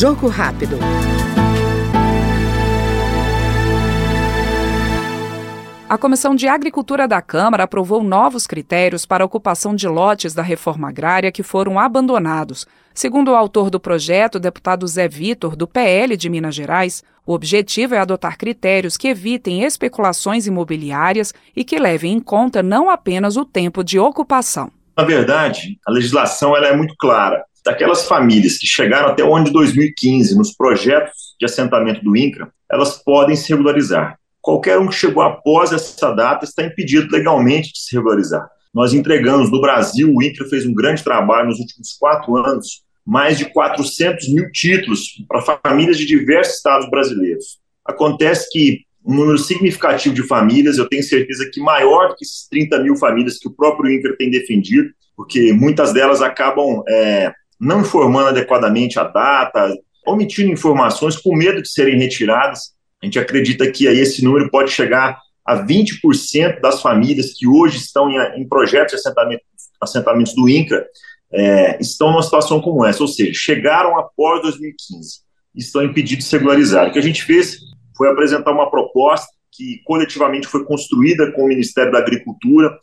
Jogo rápido. A Comissão de Agricultura da Câmara aprovou novos critérios para a ocupação de lotes da reforma agrária que foram abandonados. Segundo o autor do projeto, deputado Zé Vitor, do PL de Minas Gerais, o objetivo é adotar critérios que evitem especulações imobiliárias e que levem em conta não apenas o tempo de ocupação. Na verdade, a legislação ela é muito clara. Daquelas famílias que chegaram até o ano de 2015 nos projetos de assentamento do INCRA, elas podem se regularizar. Qualquer um que chegou após essa data está impedido legalmente de se regularizar. Nós entregamos no Brasil, o INCRA fez um grande trabalho nos últimos quatro anos, mais de 400 mil títulos para famílias de diversos estados brasileiros. Acontece que um número significativo de famílias, eu tenho certeza que maior que esses 30 mil famílias que o próprio INCRA tem defendido, porque muitas delas acabam é, não informando adequadamente a data, omitindo informações com medo de serem retiradas. A gente acredita que aí esse número pode chegar a 20% das famílias que hoje estão em, em projetos de assentamento, assentamentos do INCRA é, estão numa situação como essa, ou seja, chegaram após 2015 e estão impedidos de regularizar. O que a gente fez foi apresentar uma proposta que coletivamente foi construída com o Ministério da Agricultura,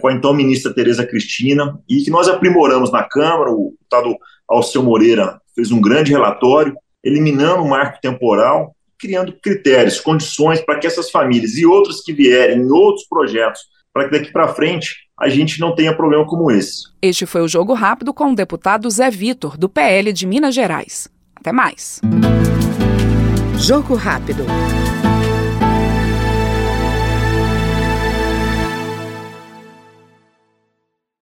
com a então ministra Tereza Cristina, e que nós aprimoramos na Câmara, o deputado Alceu Moreira fez um grande relatório, eliminando o marco temporal criando critérios, condições para que essas famílias e outras que vierem em outros projetos, para que daqui para frente a gente não tenha problema como esse. Este foi o Jogo Rápido com o deputado Zé Vitor, do PL de Minas Gerais. Até mais. Jogo Rápido.